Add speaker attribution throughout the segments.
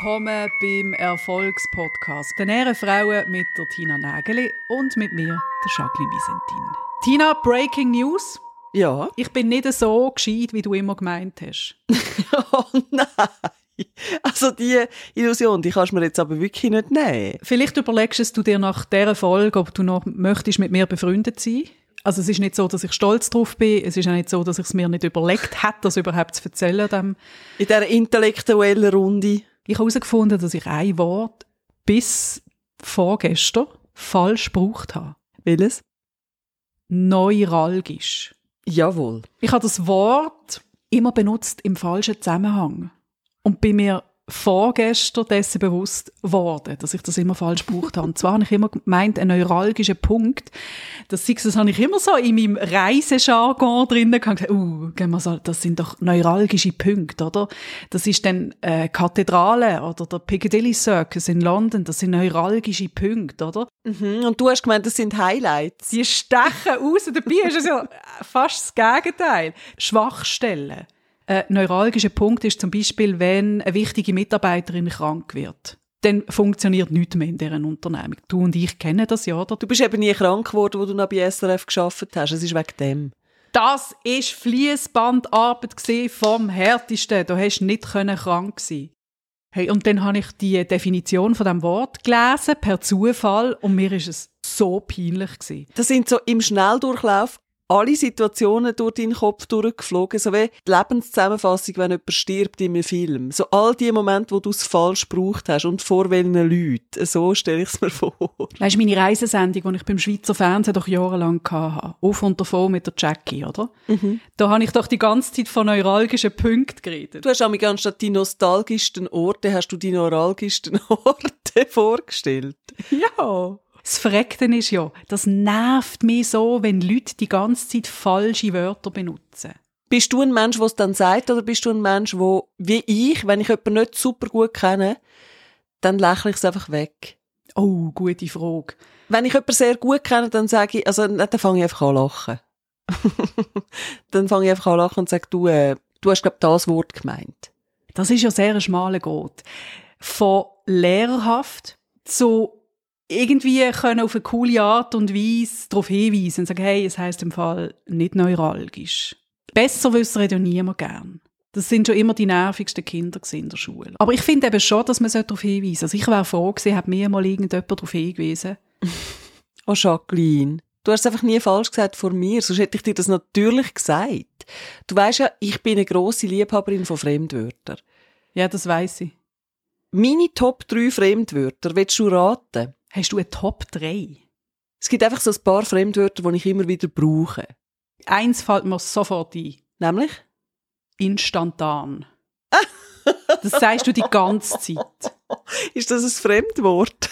Speaker 1: Willkommen beim Erfolgspodcast. Den Ehrenfrauen mit der Tina Nägeli und mit mir, der Jacqueline Visentin. Tina, Breaking News.
Speaker 2: Ja.
Speaker 1: Ich bin nicht so gescheit, wie du immer gemeint hast.
Speaker 2: oh nein. Also die Illusion, die kannst du mir jetzt aber wirklich nicht nehmen.
Speaker 1: Vielleicht überlegst du dir nach dieser Folge, ob du noch möchtest mit mir befreundet sein. Also es ist nicht so, dass ich stolz drauf bin. Es ist auch nicht so, dass ich es mir nicht überlegt hätte, das überhaupt zu erzählen. Dem.
Speaker 2: In dieser intellektuellen Runde.
Speaker 1: Ich habe herausgefunden, dass ich ein Wort bis vorgestern falsch gebraucht habe.
Speaker 2: Welches?
Speaker 1: Neuralgisch.
Speaker 2: Jawohl.
Speaker 1: Ich habe das Wort immer benutzt im falschen Zusammenhang und bin mir vorgestern dessen bewusst geworden, dass ich das immer falsch gebraucht habe. Und zwar habe ich immer gemeint, ein neuralgischer Punkt. Das, das habe ich immer so in meinem Reisejargon drinnen gehabt. Uh, das sind doch neuralgische Punkte, oder? Das ist dann äh, Kathedrale oder der Piccadilly Circus in London. Das sind neuralgische Punkte, oder?
Speaker 2: Mhm. Und du hast gemeint, das sind Highlights.
Speaker 1: Die stechen raus. Dabei ist es ja fast das Gegenteil. Schwachstellen. Ein neuralgischer Punkt ist zum Beispiel, wenn eine wichtige Mitarbeiterin krank wird. Dann funktioniert nichts mehr in dieser Unternehmung. Du und ich kennen das ja, oder?
Speaker 2: Du bist eben nie krank geworden, wo du noch bei SRF geschafft hast. Es ist wegen dem.
Speaker 1: Das ist Fließbandarbeit vom härtesten. Du hast nicht krank sein. Hey, und dann habe ich die Definition von dem Wort gelesen per Zufall und mir ist es so peinlich gewesen.
Speaker 2: Das sind so im Schnelldurchlauf alle Situationen durch deinen Kopf durchgeflogen, so wie die Lebenszusammenfassung, wenn jemand stirbt in einem Film. So all die Momente, wo du es falsch gebraucht hast und vor welchen Leuten. So stelle ich es mir vor.
Speaker 1: Weißt du, meine Reisesendung, die ich beim Schweizer Fernsehen doch jahrelang hatte, auf und davon mit der Jackie, oder? Mhm. Da habe ich doch die ganze Zeit von neuralgischen Punkten geredet.
Speaker 2: Du hast auch anstatt die nostalgischsten Orte, hast du die neuralgischsten Orte vorgestellt.
Speaker 1: Ja. Das Verreckte ist ja, das nervt mich so, wenn Leute die ganze Zeit falsche Wörter benutzen.
Speaker 2: Bist du ein Mensch, der es dann sagt, oder bist du ein Mensch, der, wie ich, wenn ich jemanden nicht super gut kenne, dann lächle ich es einfach weg?
Speaker 1: Oh, gute Frage.
Speaker 2: Wenn ich jemanden sehr gut kenne, dann sage ich, also, dann fange ich einfach an lachen. dann fange ich einfach an lachen und sage, du, äh, du hast, glaube das Wort gemeint.
Speaker 1: Das ist ja sehr ein schmaler Gott. Von lehrerhaft zu irgendwie können auf eine coole Art und Weise darauf hinweisen und sagen, hey, es heisst im Fall nicht neuralgisch. Besser wissen ja niemand gern. Das sind schon immer die nervigsten Kinder in der Schule. Aber ich finde eben schon, dass man darauf hinweisen sollte. Also ich wäre froh gewesen, hat mir mal irgendjemand darauf hingewiesen.
Speaker 2: oh, Jacqueline. Du hast es einfach nie falsch gesagt vor mir, sonst hätte ich dir das natürlich gesagt. Du weißt ja, ich bin eine grosse Liebhaberin von Fremdwörtern.
Speaker 1: Ja, das weiß ich.
Speaker 2: Meine Top 3 Fremdwörter, willst du raten?
Speaker 1: Hast du eine Top 3?
Speaker 2: Es gibt einfach so ein paar Fremdwörter, die ich immer wieder brauche.
Speaker 1: Eins fällt mir sofort ein.
Speaker 2: Nämlich?
Speaker 1: Instantan. das sagst du die ganze Zeit.
Speaker 2: Ist das ein Fremdwort?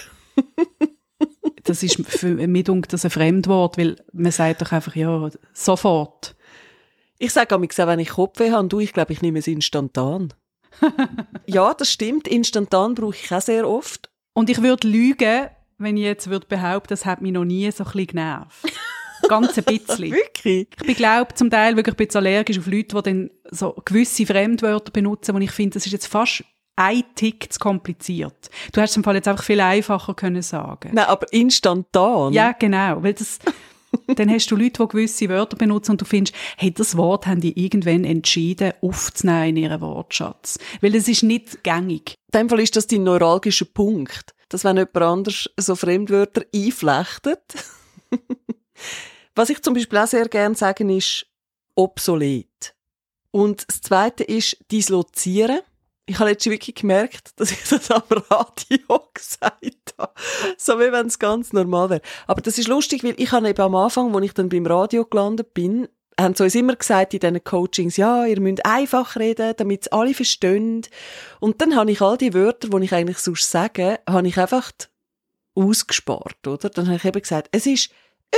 Speaker 1: das ist für mich das ein Fremdwort, weil man sagt doch einfach, ja, sofort.
Speaker 2: Ich sage auch, wenn ich Kopfweh habe, du, ich glaube, ich nehme es instantan. ja, das stimmt. Instantan brauche ich auch sehr oft.
Speaker 1: Und ich würde lügen, wenn ich jetzt würde behaupten, das hat mich noch nie so ein bisschen genervt. Ganz ein bisschen.
Speaker 2: wirklich?
Speaker 1: Ich bin, glaube zum Teil wirklich ein bisschen allergisch auf Leute, die dann so gewisse Fremdwörter benutzen, wo ich finde, das ist jetzt fast ein Tick zu kompliziert. Du hast es im Fall jetzt einfach viel einfacher können sagen.
Speaker 2: Nein, aber instantan.
Speaker 1: Ja, genau, weil das dann hast du Leute, die gewisse Wörter benutzen und du findest, hey, das Wort haben die irgendwann entschieden, aufzunehmen in ihren Wortschatz. Weil es ist nicht gängig.
Speaker 2: In dem Fall ist das dein neuralgischer Punkt dass wenn jemand anders so Fremdwörter einflechtet. Was ich zum Beispiel auch sehr gerne sagen ist obsolet. Und das Zweite ist dislozieren. Ich habe jetzt wirklich gemerkt, dass ich das am Radio gesagt. So wie wenn es ganz normal wäre. Aber das ist lustig, weil ich habe eben am Anfang, als ich dann beim Radio gelandet bin, haben sie uns immer gesagt in diesen Coachings, ja, ihr müsst einfach reden, damit es alle verstehen. Und dann habe ich all die Wörter, die ich eigentlich sonst sage, habe ich einfach ausgespart, oder? Dann habe ich eben gesagt, es ist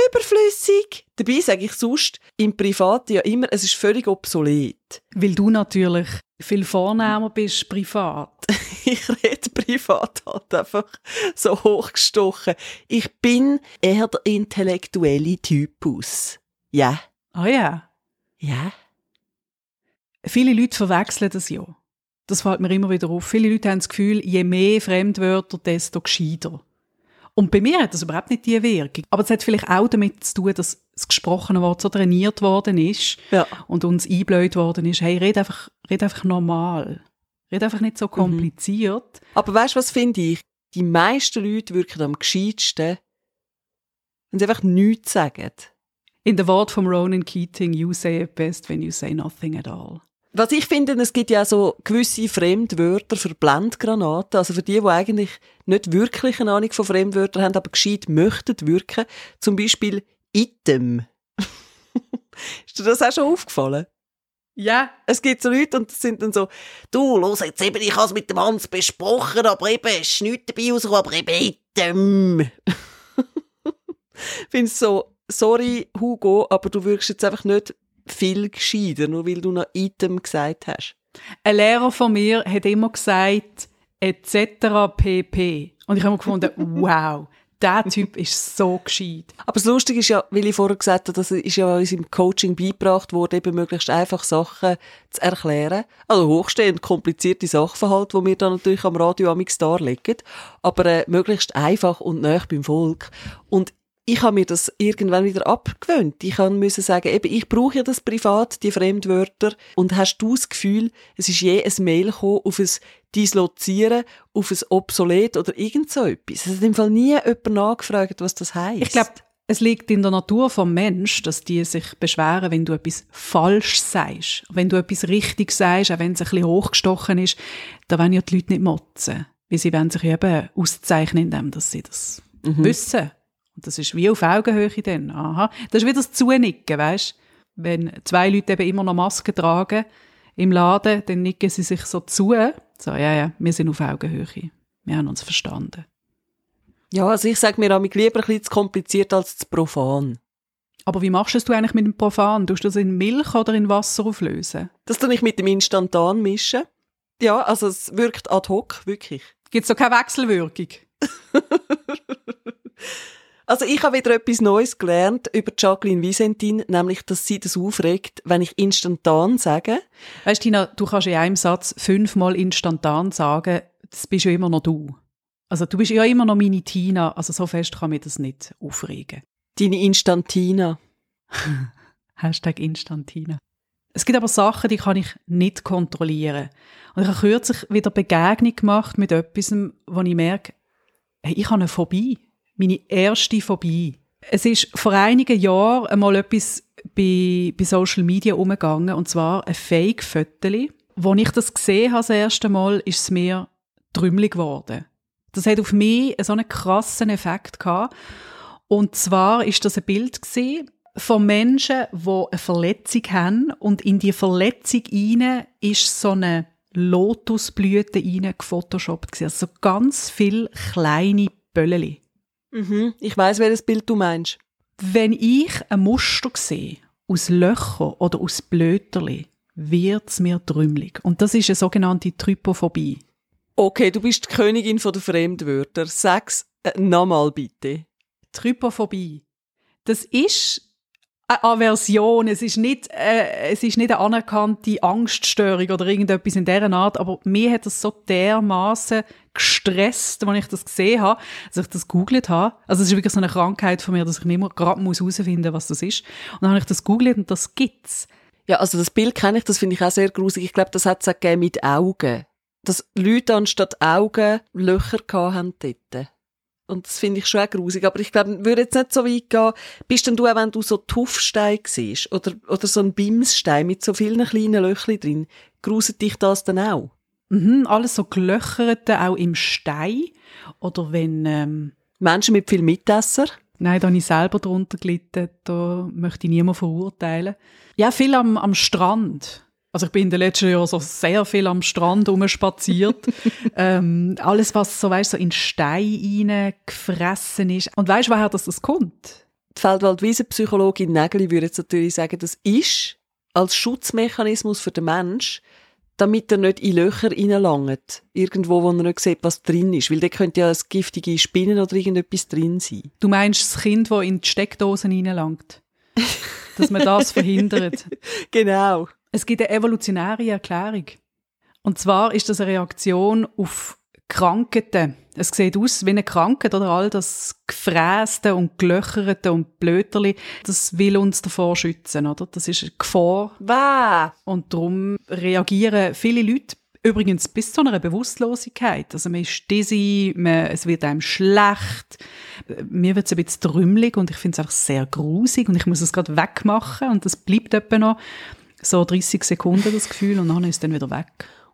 Speaker 2: überflüssig. Dabei sage ich sonst im Privaten ja immer, es ist völlig obsolet.
Speaker 1: Weil du natürlich viel vornehmer bist privat.
Speaker 2: ich rede privat halt einfach so hochgestochen. Ich bin eher der intellektuelle Typus. Ja.
Speaker 1: Ah oh ja.
Speaker 2: Ja.
Speaker 1: Viele Leute verwechseln das ja. Das fällt mir immer wieder auf. Viele Leute haben das Gefühl, je mehr Fremdwörter, desto gescheiter. Und bei mir hat das überhaupt nicht die Wirkung. Aber es hat vielleicht auch damit zu tun, dass das gesprochene Wort so trainiert worden ist
Speaker 2: Ja.
Speaker 1: und uns eingebläut worden ist, hey, red einfach, red einfach normal. Red einfach nicht so
Speaker 2: Mhm.
Speaker 1: kompliziert.
Speaker 2: Aber weißt du, was finde ich? Die meisten Leute wirken am gescheitsten, wenn sie einfach nichts sagen.
Speaker 1: In der Wort von Ronan Keating, you say it best when you say nothing at all.
Speaker 2: Was ich finde, es gibt ja so gewisse Fremdwörter für Blendgranaten, also für die, die eigentlich nicht wirklich eine Ahnung von Fremdwörtern haben, aber gescheit möchten wirken. Zum Beispiel Item. Ist dir das auch schon aufgefallen?
Speaker 1: Ja.
Speaker 2: Es gibt so Leute und das sind dann so, du, los jetzt eben, ich habe es mit dem Hans besprochen, aber eben, es ist nichts dabei rausgekommen, aber eben Item. Findest so, sorry Hugo, aber du wirkst jetzt einfach nicht viel gescheiter, nur weil du noch Item gesagt hast.
Speaker 1: Ein Lehrer von mir hat immer gesagt, etc. pp. Und ich habe mir gefunden, wow, der Typ ist so gescheit.
Speaker 2: Aber das Lustige ist ja, weil ich vorher gesagt habe, das ist ja uns im Coaching beigebracht worden, eben möglichst einfach Sachen zu erklären. Also hochstehend komplizierte Sachverhalte, die wir dann natürlich am Radio amix darlegen. Aber äh, möglichst einfach und nah beim Volk. Und ich habe mir das irgendwann wieder abgewöhnt. Ich kann müssen sagen, eben, ich brauche ja das privat, die Fremdwörter. Und hast du das Gefühl, es ist je ein Mail gekommen auf ein Dislozieren, auf ein Obsolet oder irgend so etwas? Es hat im Fall nie jemand nachgefragt, was das heisst.
Speaker 1: Ich glaube, es liegt in der Natur vom Mensch, dass die sich beschweren, wenn du etwas falsch sagst. Wenn du etwas richtig sagst, auch wenn es ein bisschen hochgestochen ist, da wollen ja die Leute nicht motzen. Weil sie wollen sich eben auszeichnen, indem dass sie das wissen. Und das ist wie auf Augenhöhe dann. Aha. Das ist wieder das Zunicken, weißt? Wenn zwei Leute eben immer noch Masken tragen im Laden, dann nicken sie sich so zu. So, ja, ja, wir sind auf Augenhöhe. Wir haben uns verstanden.
Speaker 2: Ja, also ich sage mir amig lieber ein bisschen zu kompliziert als zu profan.
Speaker 1: Aber wie machst du es eigentlich mit dem Profan? Tust du das in Milch oder in Wasser auflösen?
Speaker 2: Das tue ich mit dem Instantan mischen. Ja, also es wirkt ad hoc, wirklich.
Speaker 1: Gibt es da keine Wechselwirkung?
Speaker 2: Also ich habe wieder etwas Neues gelernt über Jacqueline Visentin, nämlich, dass sie das aufregt, wenn ich instantan sage.
Speaker 1: Weißt Tina, du kannst in einem Satz fünfmal instantan sagen, das bist ja immer noch du. Also du bist ja immer noch meine Tina, also so fest kann mich das nicht aufregen.
Speaker 2: Deine Instantina.
Speaker 1: Hashtag Instantina. Es gibt aber Sachen, die kann ich nicht kontrollieren. Und ich habe kürzlich wieder Begegnung gemacht mit etwas, wo ich merke, hey, ich habe eine Phobie. Meine erste Phobie. Es ist vor einigen Jahren einmal etwas bei, bei Social Media umgegangen, und zwar ein Fake-Föteli. Als ich das gesehen habe das erste Mal, ist es mir trümmelig geworden. Das hat auf mich so einen krassen Effekt gehabt. Und zwar ist das ein Bild gesehen von Menschen, die eine Verletzung haben und in die Verletzung hinein ist so eine Lotusblüte hinein gefotoshoppt gewesen. Also so ganz viele kleine Bölleli.
Speaker 2: Mhm. Ich weiß, welches Bild du meinst.
Speaker 1: Wenn ich ein Muster sehe, aus Löchern oder aus Blöterli, wird's mir trümmelig. Und das ist eine sogenannte Trypophobie.
Speaker 2: Okay, du bist die Königin der Fremdwörter. Sag's äh, nochmal bitte.
Speaker 1: Trypophobie. Das ist eine Aversion, es ist nicht, äh, es ist nicht eine anerkannte Angststörung oder irgendetwas in dieser Art, aber mir hat das so dermaßen gestresst, als ich das gesehen habe, dass ich das googelt habe. Also es ist wirklich so eine Krankheit von mir, dass ich nicht mehr gerade muss herausfinden was das ist. Und dann habe ich das googelt und das gibt's.
Speaker 2: Ja, also das Bild kenne ich, das finde ich auch sehr gruselig. Ich glaube, das hat es auch mit Augen. Dass Leute anstatt Augen Löcher haben dort. Und das finde ich schon auch grusig. Aber ich glaube, würde jetzt nicht so weit gehen. Bist denn du auch, wenn du so Tuffstein siehst oder, oder so ein Bimsstein mit so vielen kleinen Löchern drin, gruselt dich das dann auch?
Speaker 1: Mhm, alles so gelöcherte, auch im Stein. Oder wenn, ähm,
Speaker 2: Menschen mit viel Mitesser?
Speaker 1: Nein, da habe ich selber drunter gelitten. Da möchte ich niemand verurteilen. Ja, viel am, am Strand. Also ich bin in den letzten Jahren so sehr viel am Strand rumspaziert. ähm, alles, was so, weißt, so in Stein gefressen ist. Und weißt du, woher das, das kommt?
Speaker 2: Die Feldwald-Wiesen-Psychologin Nägeli würde jetzt natürlich sagen, das ist als Schutzmechanismus für den Mensch, damit er nicht in Löcher reinlangt. Irgendwo, wo er nicht sieht, was drin ist. Weil da könnte ja eine giftige Spinnen oder irgendetwas drin sein.
Speaker 1: Du meinst das Kind, das in die Steckdosen reinlangt? Dass man das verhindert?
Speaker 2: Genau.
Speaker 1: Es gibt eine evolutionäre Erklärung. Und zwar ist das eine Reaktion auf Krankheiten. Es sieht aus wie eine Krankheit oder all das Gefräste und Gelöcherte und Blöterli. Das will uns davor schützen, oder? Das ist eine Gefahr.
Speaker 2: Wow.
Speaker 1: Und darum reagieren viele Leute übrigens bis zu einer Bewusstlosigkeit. Also man ist dizzy, man, es wird einem schlecht. Mir wird es ein bisschen trümmelig und ich finde es einfach sehr grusig und ich muss es gerade wegmachen und das bleibt etwa noch so 30 Sekunden, das Gefühl, und dann ist es dann wieder weg.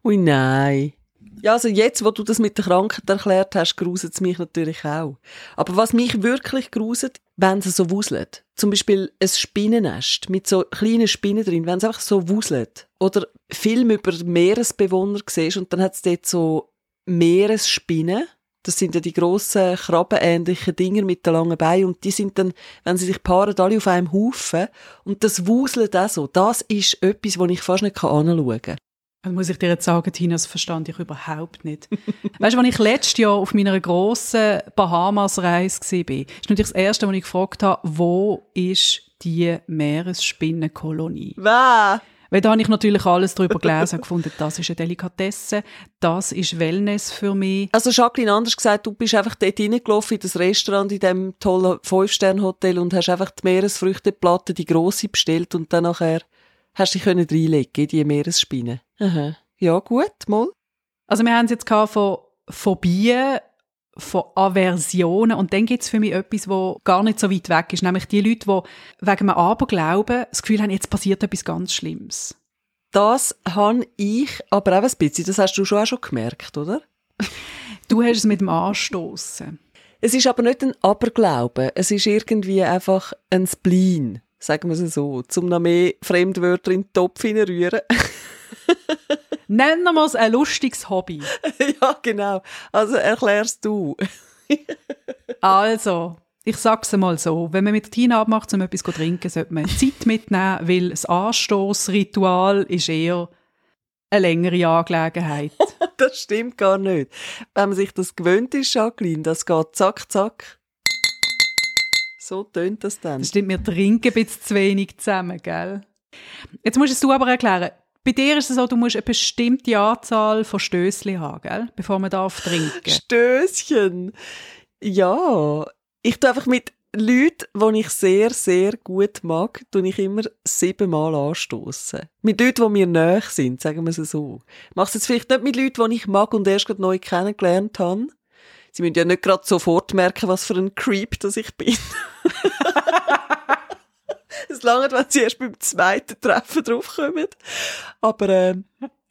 Speaker 2: Ui, nein. Ja, also jetzt, wo du das mit der Krankheit erklärt hast, gruset es mich natürlich auch. Aber was mich wirklich gruset, wenn es so wuselt. Zum Beispiel ein Spinnennest mit so kleinen Spinnen drin, wenn es einfach so wuselt. Oder Film über Meeresbewohner siehst und dann hat es dort so Meeresspinnen. Das sind ja die grossen, krabbenähnlichen Dinger mit den langen Beinen und die sind dann, wenn sie sich paaren, alle auf einem Haufen. Und das wuselt auch so. Das ist etwas, was ich fast nicht anschauen kann.
Speaker 1: Dann muss ich dir jetzt sagen, Tina, das verstand ich überhaupt nicht. weißt du, als ich letztes Jahr auf meiner grossen Bahamas-Reise war, ist natürlich das Erste, was ich gefragt habe, wo ist die Meeresspinnenkolonie?
Speaker 2: Wow.
Speaker 1: Weil da habe ich natürlich alles darüber gelesen und gefunden, das ist eine Delikatesse, das ist Wellness für mich.
Speaker 2: Also Jacqueline, anders gesagt, du bist einfach dort reingelaufen in das Restaurant in dem tollen Fünf-Sterne-Hotel und hast einfach die Meeresfrüchteplatte, die grosse bestellt und dann nachher hast du dich reinlegen in die Meeresspinnen. Aha. Ja, gut, mal.
Speaker 1: Also wir haben es jetzt von Phobien, von Aversionen und dann gibt es für mich etwas, wo gar nicht so weit weg ist, nämlich die Leute, die wegen einem Aberglauben das Gefühl haben, jetzt passiert etwas ganz Schlimmes.
Speaker 2: Das habe ich aber auch ein bisschen, das hast du schon auch schon gemerkt, oder?
Speaker 1: du hast es mit dem Anstoßen.
Speaker 2: Es ist aber nicht ein Aberglauben, es ist irgendwie einfach ein Spleen, sagen wir es so, zum noch mehr Fremdwörter in den Topf hineinrühren.
Speaker 1: Nennen wir es ein lustiges Hobby.
Speaker 2: ja, genau. Also erklärst du.
Speaker 1: also, ich sag's mal so, wenn man mit Tina abmacht, um etwas zu trinken, sollte man Zeit mitnehmen, weil das Anstoßritual ist eher eine längere Angelegenheit.
Speaker 2: das stimmt gar nicht. Wenn man sich das gewöhnt ist, Jacqueline, das geht zack, zack. So tönt das dann.
Speaker 1: Das stimmt, wir trinken ein bisschen zu wenig zusammen, gell? Jetzt musst du aber erklären, bei dir ist es so, du musst eine bestimmte Anzahl von Stößchen haben, gell? bevor man darf trinken.
Speaker 2: Stößchen? Ja. Ich tue einfach mit Leuten, die ich sehr, sehr gut mag, tue ich immer siebenmal anstoßen. Mit Leuten, die mir näher sind, sagen wir es so. Ich mache es jetzt vielleicht nicht mit Leuten, die ich mag und erst gerade neu kennengelernt habe. Sie müssen ja nicht gerade sofort merken, was für ein Creep das ich bin. Es lange, wenn sie erst beim zweiten Treffen draufkommen. Aber äh,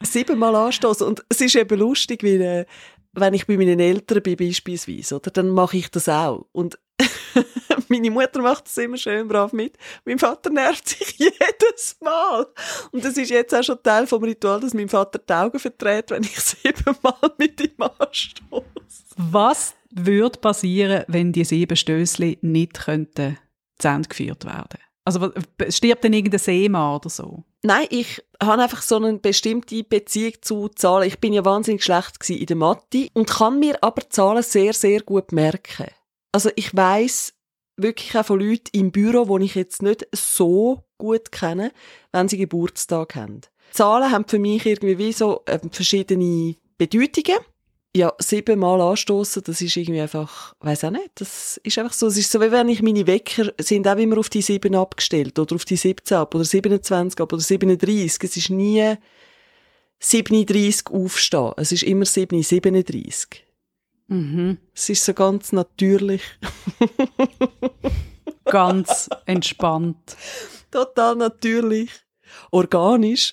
Speaker 2: siebenmal anstoßen. Und es ist eben lustig, weil, äh, wenn ich bei meinen Eltern bin, beispielsweise, oder, dann mache ich das auch. Und meine Mutter macht das immer schön brav mit. Mein Vater nervt sich jedes Mal. Und das ist jetzt auch schon Teil vom Ritual, dass mein Vater die Augen verdreht, wenn ich siebenmal mit ihm anstoße.
Speaker 1: Was würde passieren, wenn die sieben Stößli nicht könnten zu Ende geführt werden? Also stirbt denn irgendein Seemann oder so?
Speaker 2: Nein, ich habe einfach so eine bestimmte Beziehung zu Zahlen. Ich bin ja wahnsinnig schlecht in der Mathe und kann mir aber Zahlen sehr, sehr gut merken. Also ich weiß wirklich auch von Leuten im Büro, die ich jetzt nicht so gut kenne, wenn sie Geburtstag haben. Zahlen haben für mich irgendwie wie so äh, verschiedene Bedeutungen ja, siebenmal anstoßen, das ist irgendwie einfach, weiß auch nicht, das ist einfach so, es ist so, wie wenn ich meine Wecker sind auch immer auf die sieben abgestellt, oder auf die 17 ab, oder 27 ab, oder 37, es ist nie 37 aufstehen, es ist immer 7, 37.
Speaker 1: Mhm.
Speaker 2: Es ist so ganz natürlich.
Speaker 1: ganz entspannt.
Speaker 2: Total natürlich. Organisch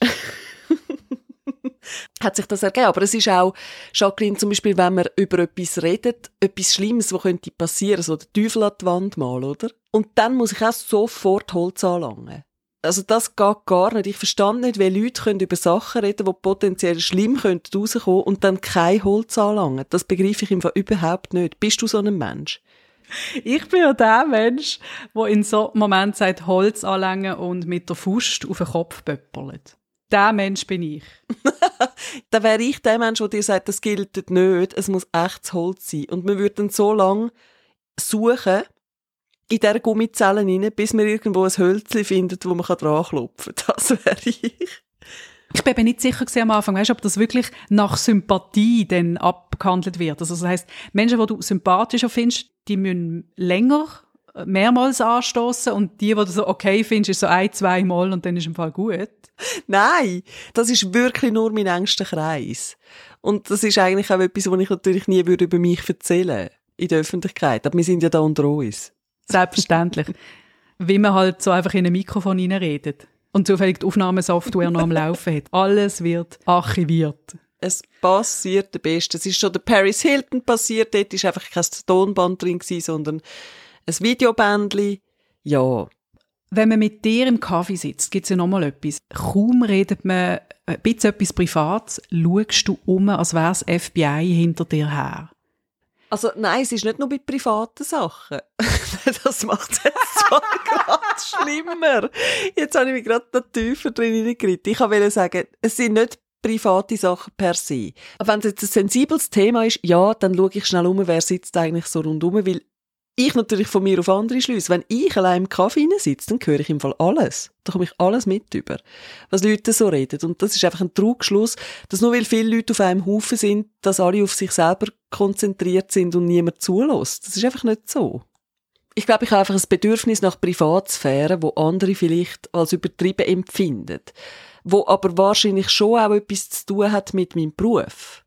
Speaker 2: hat sich das ergeben. Aber es ist auch, Jacqueline, zum Beispiel, wenn man über etwas redet, etwas Schlimmes, was könnte passieren, so der Teufel an die Wand mal, oder? Und dann muss ich auch sofort Holz anlangen. Also das geht gar nicht. Ich verstand nicht, wie Leute können über Sachen reden, die potenziell schlimm könnten rauskommen und dann kein Holz anlangen. Das begreife ich im Fall überhaupt nicht. Bist du so ein Mensch?
Speaker 1: Ich bin ja der Mensch, der in so einem Moment sagt, Holz anlangen und mit der Faust auf den Kopf pöppelt der Mensch bin ich.
Speaker 2: dann wäre ich der Mensch, der dir sagt, das gilt nicht, es muss echtes Holz sein. Und wir würden so lange suchen, in dieser Gummizelle rein, bis wir irgendwo ein Hölzchen finden, wo man dran klopfen kann. Das wäre ich.
Speaker 1: Ich bin nicht sicher am Anfang, weißt, ob das wirklich nach Sympathie dann abgehandelt wird. Also das heißt, Menschen, die du sympathischer findest, die müssen länger mehrmals anstoßen und die, die du so okay findest, ist so ein, zwei Mal und dann ist im Fall gut.
Speaker 2: Nein, das ist wirklich nur mein engster Kreis. Und das ist eigentlich auch etwas, was ich natürlich nie würde über mich erzählen in der Öffentlichkeit. Aber wir sind ja da unter uns.
Speaker 1: Selbstverständlich. Wie man halt so einfach in ein Mikrofon reinredet und zufällig die Aufnahmesoftware noch am Laufen hat. Alles wird archiviert.
Speaker 2: Es passiert der Beste. Es ist schon der Paris Hilton passiert. Dort war einfach kein Tonband drin, sondern ein Videobändli. Ja.
Speaker 1: Wenn man mit dir im Kaffee sitzt, gibt es ja noch mal etwas. Kaum redet man ein bisschen etwas Privates, schaust du um, als wäre das FBI hinter dir her.
Speaker 2: Also nein, es ist nicht nur bei privaten Sachen. das macht es jetzt zwar gerade schlimmer. Jetzt habe ich mich gerade noch tiefer drin reingeritten. Ich wollte sagen, es sind nicht private Sachen per se. Aber wenn es jetzt ein sensibles Thema ist, ja, dann schaue ich schnell um, wer sitzt eigentlich so rundum, weil ich natürlich von mir auf andere schließe. Wenn ich allein im Kaffee sitze, dann höre ich im Fall alles. Da komme ich alles mit über, was Leute so reden. Und das ist einfach ein Trugschluss, dass nur weil viele Leute auf einem Haufen sind, dass alle auf sich selber konzentriert sind und niemand zulässt. Das ist einfach nicht so. Ich glaube, ich habe einfach ein Bedürfnis nach Privatsphäre, wo andere vielleicht als übertrieben empfinden. Wo aber wahrscheinlich schon auch etwas zu tun hat mit meinem Beruf.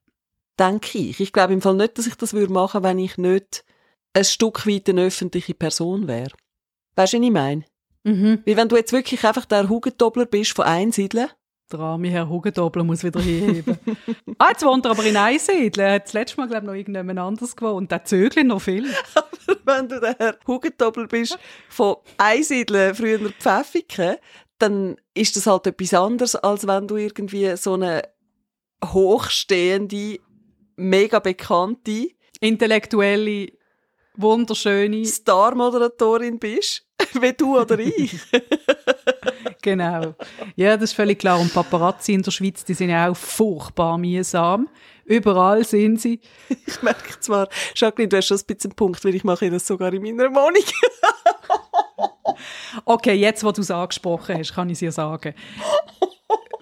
Speaker 2: Denke ich. Ich glaube im Fall nicht, dass ich das machen würde wenn ich nicht ein Stück weit eine öffentliche Person wäre. Weißt du, was ich meine? Mhm. Wie wenn du jetzt wirklich einfach der Hugentobler bist von Einsiedeln.
Speaker 1: Der arme Herr Hugentobler muss wieder hinheben. ah, jetzt wohnt er aber in Einsiedeln. Er hat das letzte Mal, glaube ich, noch irgendjemand anders gewohnt. Und der Zögli noch viel.
Speaker 2: aber wenn du der Herr Hugentobler bist von Einsiedeln, früher Pfäffiken, dann ist das halt etwas anderes, als wenn du irgendwie so eine hochstehende, mega bekannte,
Speaker 1: intellektuelle wunderschöne
Speaker 2: Star-Moderatorin bist, wie du oder ich.
Speaker 1: genau. Ja, das ist völlig klar. Und Paparazzi in der Schweiz, die sind ja auch furchtbar mühsam. Überall sind sie.
Speaker 2: Ich merke zwar, Jacqueline, du hast schon ein bisschen einen Punkt, weil ich mache das sogar in meiner Wohnung.
Speaker 1: okay, jetzt, wo du es angesprochen hast, kann ich es dir sagen.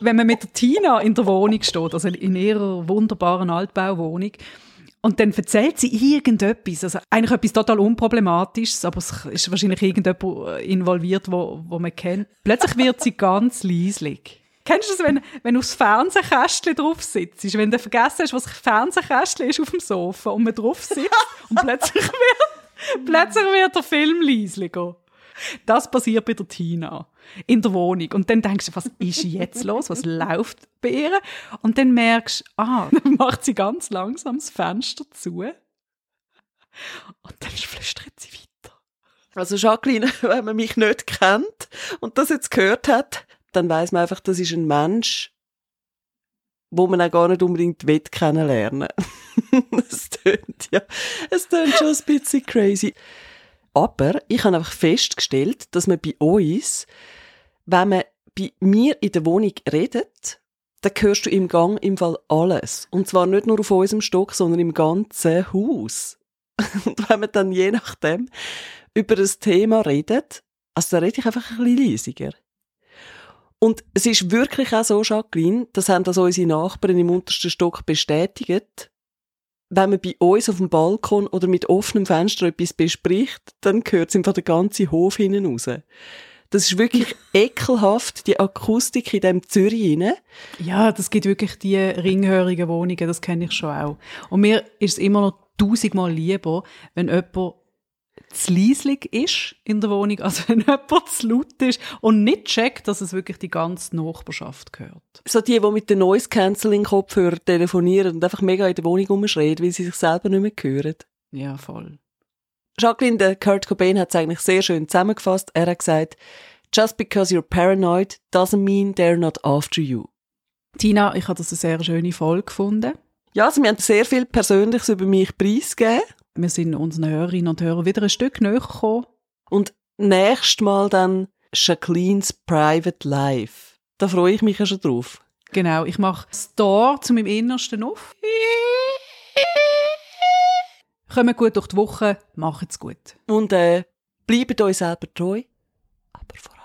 Speaker 1: Wenn man mit der Tina in der Wohnung steht, also in ihrer wunderbaren Altbauwohnung, und dann erzählt sie irgendetwas, also eigentlich etwas total Unproblematisches, aber es ist wahrscheinlich irgendjemand involviert, wo, wo man kennt. Plötzlich wird sie ganz leislich. Kennst du das, wenn, wenn du aufs Fernsehkästchen drauf sitzt? Wenn du vergessen hast, was das Fernsehkästchen ist auf dem Sofa und man drauf sitzt und plötzlich wird, plötzlich wird der Film leislicher. Das passiert bei der Tina in der Wohnung. Und dann denkst du, was ist jetzt los? Was läuft bei ihr? Und dann merkst du, ah, dann macht sie ganz langsam das Fenster zu. Und dann flüstert sie weiter.
Speaker 2: Also Jacqueline, wenn man mich nicht kennt und das jetzt gehört hat, dann weiß man einfach, das ist ein Mensch, wo man auch gar nicht unbedingt will kennenlernen. Es tönt ja, es tönt schon ein bisschen crazy. Aber ich habe einfach festgestellt, dass man bei uns, wenn man bei mir in der Wohnung redet, dann hörst du im Gang im Fall alles. Und zwar nicht nur auf unserem Stock, sondern im ganzen Haus. Und wenn man dann je nachdem über ein Thema redet, also da rede ich einfach ein bisschen leisiger. Und es ist wirklich auch so, Jacqueline, das haben das unsere Nachbarn im untersten Stock bestätigt, wenn man bei uns auf dem Balkon oder mit offenem Fenster etwas bespricht, dann hört es einfach der ganze Hof hinten raus. Das ist wirklich ekelhaft, die Akustik in dem Zürich rein.
Speaker 1: Ja, das gibt wirklich die ringhörigen Wohnungen, das kenne ich schon auch. Und mir ist es immer noch tausendmal lieber, wenn jemand zu leislich ist in der Wohnung, als wenn jemand zu laut ist und nicht checkt, dass es wirklich die ganze Nachbarschaft gehört.
Speaker 2: So die, die mit den Noise Cancelling Kopfhörer telefonieren und einfach mega in der Wohnung rumschreien, weil sie sich selber nicht mehr hören.
Speaker 1: Ja, voll.
Speaker 2: Jacqueline, der Kurt Cobain hat es eigentlich sehr schön zusammengefasst. Er hat gesagt, just because you're paranoid doesn't mean they're not after you.
Speaker 1: Tina, ich habe das eine sehr schöne Folge gefunden.
Speaker 2: Ja, also wir haben sehr viel Persönliches über mich preisgegeben.
Speaker 1: Wir sind unseren Hörerinnen und Hörern wieder ein Stück näher gekommen.
Speaker 2: Und nächstes Mal dann Jacqueline's Private Life. Da freue ich mich ja schon drauf.
Speaker 1: Genau, ich mache das Tor zu meinem Innersten auf. Kommt gut durch die Woche, macht's gut.
Speaker 2: Und äh, bleibt euch selber treu, aber vor